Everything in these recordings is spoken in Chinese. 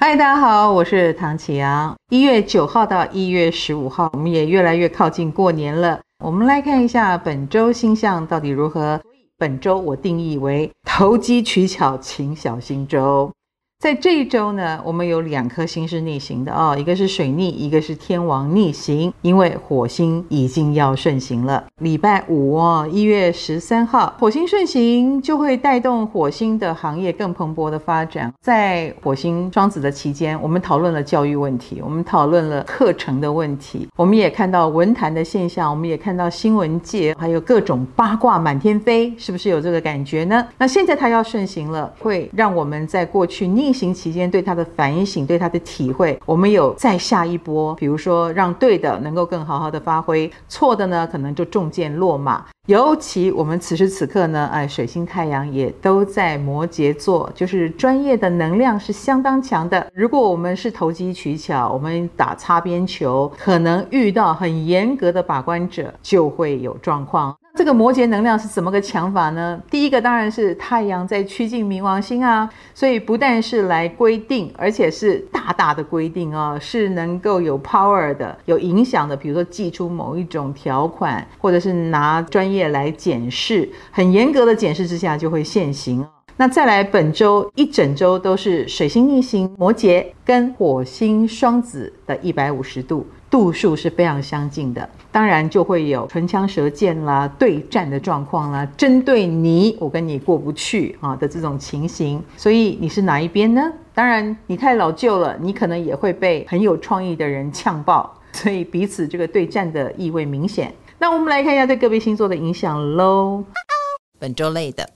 嗨，大家好，我是唐启阳。一月九号到一月十五号，我们也越来越靠近过年了。我们来看一下本周星象到底如何。本周我定义为投机取巧，请小心周。在这一周呢，我们有两颗星是逆行的哦，一个是水逆，一个是天王逆行，因为火星已经要顺行了。礼拜五哦，一月十三号，火星顺行就会带动火星的行业更蓬勃的发展。在火星双子的期间，我们讨论了教育问题，我们讨论了课程的问题，我们也看到文坛的现象，我们也看到新闻界还有各种八卦满天飞，是不是有这个感觉呢？那现在它要顺行了，会让我们在过去逆。运行期间对他的反省，对他的体会，我们有再下一波，比如说让对的能够更好好的发挥，错的呢可能就中箭落马。尤其我们此时此刻呢，哎，水星太阳也都在摩羯座，就是专业的能量是相当强的。如果我们是投机取巧，我们打擦边球，可能遇到很严格的把关者，就会有状况。这个摩羯能量是怎么个强法呢？第一个当然是太阳在趋近冥王星啊，所以不但是来规定，而且是大大的规定啊，是能够有 power 的、有影响的。比如说祭出某一种条款，或者是拿专业来检视，很严格的检视之下就会现行。那再来，本周一整周都是水星逆行摩羯跟火星双子的一百五十度。度数是非常相近的，当然就会有唇枪舌剑啦、对战的状况啦，针对你，我跟你过不去啊的这种情形。所以你是哪一边呢？当然你太老旧了，你可能也会被很有创意的人呛爆，所以彼此这个对战的意味明显。那我们来看一下对个别星座的影响喽。本周类的。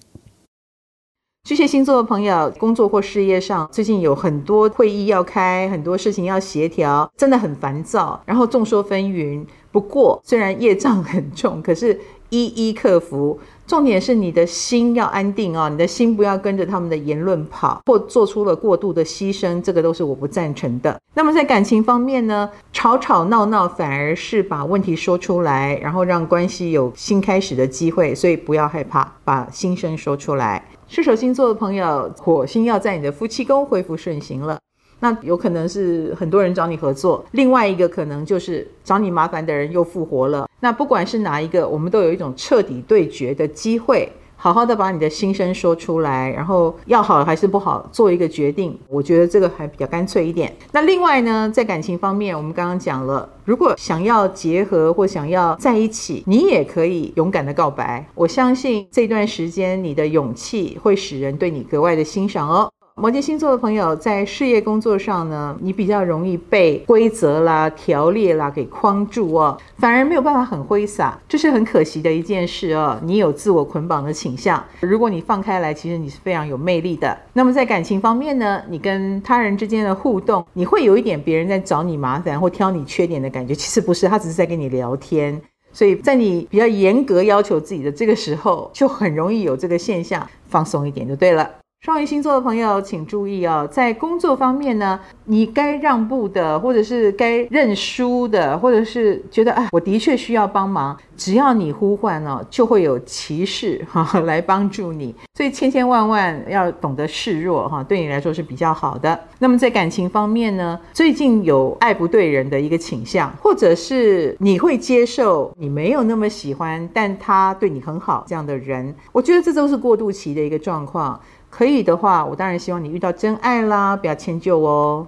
巨蟹星座的朋友，工作或事业上最近有很多会议要开，很多事情要协调，真的很烦躁，然后众说纷纭。不过虽然业障很重，可是一一克服。重点是你的心要安定哦，你的心不要跟着他们的言论跑，或做出了过度的牺牲，这个都是我不赞成的。那么在感情方面呢，吵吵闹闹反而是把问题说出来，然后让关系有新开始的机会，所以不要害怕把心声说出来。射手星座的朋友，火星要在你的夫妻宫恢复顺行了，那有可能是很多人找你合作，另外一个可能就是找你麻烦的人又复活了。那不管是哪一个，我们都有一种彻底对决的机会。好好的把你的心声说出来，然后要好还是不好做一个决定，我觉得这个还比较干脆一点。那另外呢，在感情方面，我们刚刚讲了，如果想要结合或想要在一起，你也可以勇敢的告白。我相信这段时间你的勇气会使人对你格外的欣赏哦。摩羯星座的朋友在事业工作上呢，你比较容易被规则啦、条例啦给框住哦，反而没有办法很挥洒，这是很可惜的一件事哦。你有自我捆绑的倾向，如果你放开来，其实你是非常有魅力的。那么在感情方面呢，你跟他人之间的互动，你会有一点别人在找你麻烦或挑你缺点的感觉，其实不是，他只是在跟你聊天。所以在你比较严格要求自己的这个时候，就很容易有这个现象，放松一点就对了。双鱼星座的朋友，请注意哦，在工作方面呢，你该让步的，或者是该认输的，或者是觉得啊，我的确需要帮忙，只要你呼唤哦，就会有骑士哈来帮助你。所以千千万万要懂得示弱哈，对你来说是比较好的。那么在感情方面呢，最近有爱不对人的一个倾向，或者是你会接受你没有那么喜欢，但他对你很好这样的人，我觉得这都是过渡期的一个状况。可以的话，我当然希望你遇到真爱啦，不要迁就哦。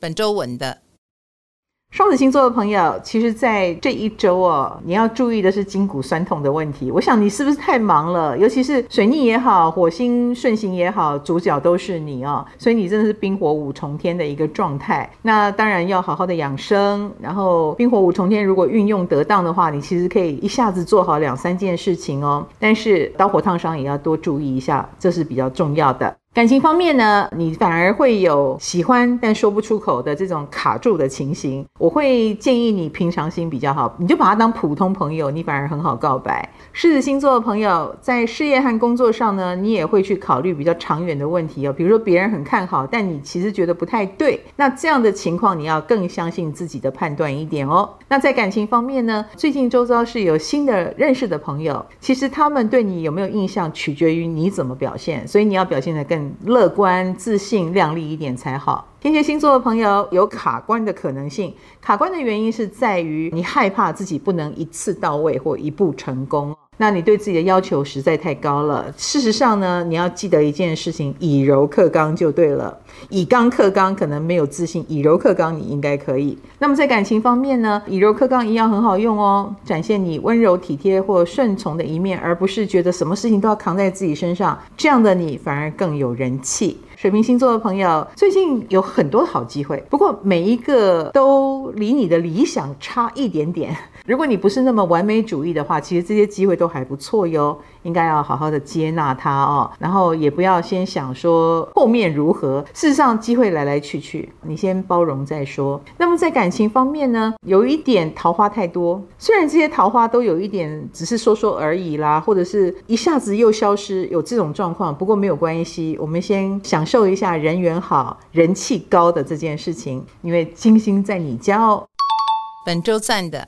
本周稳的。双子星座的朋友，其实，在这一周哦，你要注意的是筋骨酸痛的问题。我想你是不是太忙了？尤其是水逆也好，火星顺行也好，主角都是你哦，所以你真的是冰火五重天的一个状态。那当然要好好的养生，然后冰火五重天如果运用得当的话，你其实可以一下子做好两三件事情哦。但是刀火烫伤也要多注意一下，这是比较重要的。感情方面呢，你反而会有喜欢但说不出口的这种卡住的情形。我会建议你平常心比较好，你就把他当普通朋友，你反而很好告白。狮子星座的朋友在事业和工作上呢，你也会去考虑比较长远的问题哦。比如说别人很看好，但你其实觉得不太对，那这样的情况你要更相信自己的判断一点哦。那在感情方面呢，最近周遭是有新的认识的朋友，其实他们对你有没有印象，取决于你怎么表现，所以你要表现得更。乐观、自信、亮丽一点才好。天蝎星座的朋友有卡关的可能性，卡关的原因是在于你害怕自己不能一次到位或一步成功。那你对自己的要求实在太高了。事实上呢，你要记得一件事情：以柔克刚就对了。以刚克刚可能没有自信，以柔克刚你应该可以。那么在感情方面呢，以柔克刚一样很好用哦，展现你温柔体贴或顺从的一面，而不是觉得什么事情都要扛在自己身上。这样的你反而更有人气。水瓶星座的朋友最近有很多好机会，不过每一个都离你的理想差一点点。如果你不是那么完美主义的话，其实这些机会都还不错哟。应该要好好的接纳它哦，然后也不要先想说后面如何。事实上，机会来来去去，你先包容再说。那么在感情方面呢，有一点桃花太多，虽然这些桃花都有一点只是说说而已啦，或者是一下子又消失，有这种状况。不过没有关系，我们先享受一下人缘好、人气高的这件事情，因为金星在你家哦。本周赞的。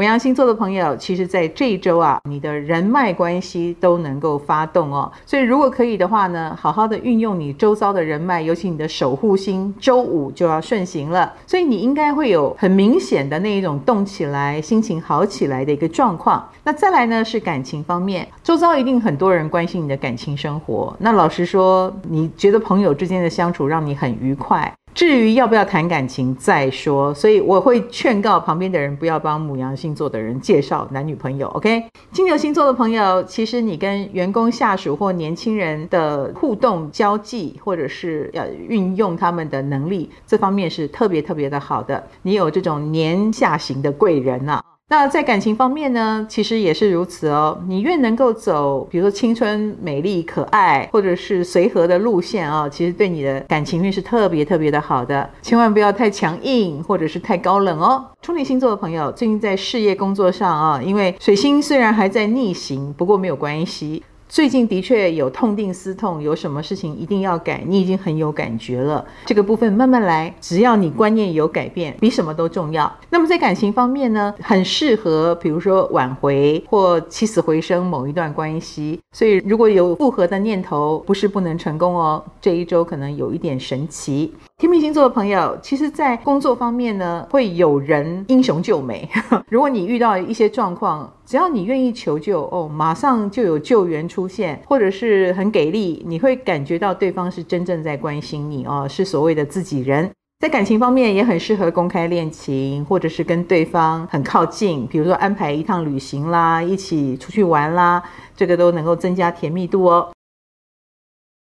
牡羊星座的朋友，其实，在这一周啊，你的人脉关系都能够发动哦。所以，如果可以的话呢，好好的运用你周遭的人脉，尤其你的守护星周五就要顺行了。所以，你应该会有很明显的那一种动起来、心情好起来的一个状况。那再来呢，是感情方面，周遭一定很多人关心你的感情生活。那老实说，你觉得朋友之间的相处让你很愉快？至于要不要谈感情再说，所以我会劝告旁边的人不要帮母羊星座的人介绍男女朋友。OK，金牛星座的朋友，其实你跟员工、下属或年轻人的互动交际，或者是要运用他们的能力，这方面是特别特别的好的。你有这种年下型的贵人啊。那在感情方面呢，其实也是如此哦。你越能够走，比如说青春、美丽、可爱，或者是随和的路线啊，其实对你的感情运是特别特别的好的。千万不要太强硬，或者是太高冷哦。处女星座的朋友，最近在事业工作上啊，因为水星虽然还在逆行，不过没有关系。最近的确有痛定思痛，有什么事情一定要改，你已经很有感觉了。这个部分慢慢来，只要你观念有改变，比什么都重要。那么在感情方面呢，很适合，比如说挽回或起死回生某一段关系。所以如果有复合的念头，不是不能成功哦。这一周可能有一点神奇。天秤星座的朋友，其实，在工作方面呢，会有人英雄救美。如果你遇到一些状况，只要你愿意求救，哦，马上就有救援出现，或者是很给力，你会感觉到对方是真正在关心你哦，是所谓的自己人。在感情方面，也很适合公开恋情，或者是跟对方很靠近，比如说安排一趟旅行啦，一起出去玩啦，这个都能够增加甜蜜度哦。